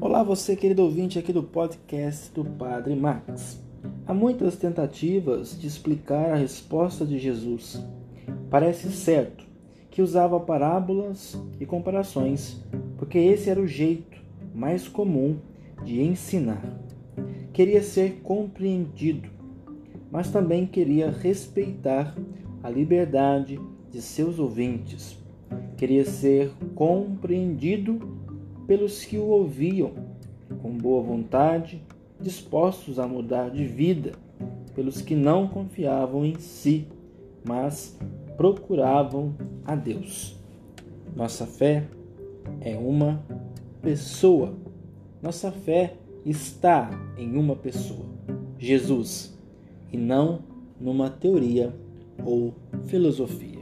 Olá, você querido ouvinte aqui do podcast do Padre Max. Há muitas tentativas de explicar a resposta de Jesus. Parece certo que usava parábolas e comparações, porque esse era o jeito mais comum de ensinar. Queria ser compreendido, mas também queria respeitar a liberdade de seus ouvintes. Queria ser compreendido pelos que o ouviam, com boa vontade, dispostos a mudar de vida, pelos que não confiavam em si, mas procuravam a Deus. Nossa fé é uma pessoa. Nossa fé está em uma pessoa, Jesus, e não numa teoria ou filosofia.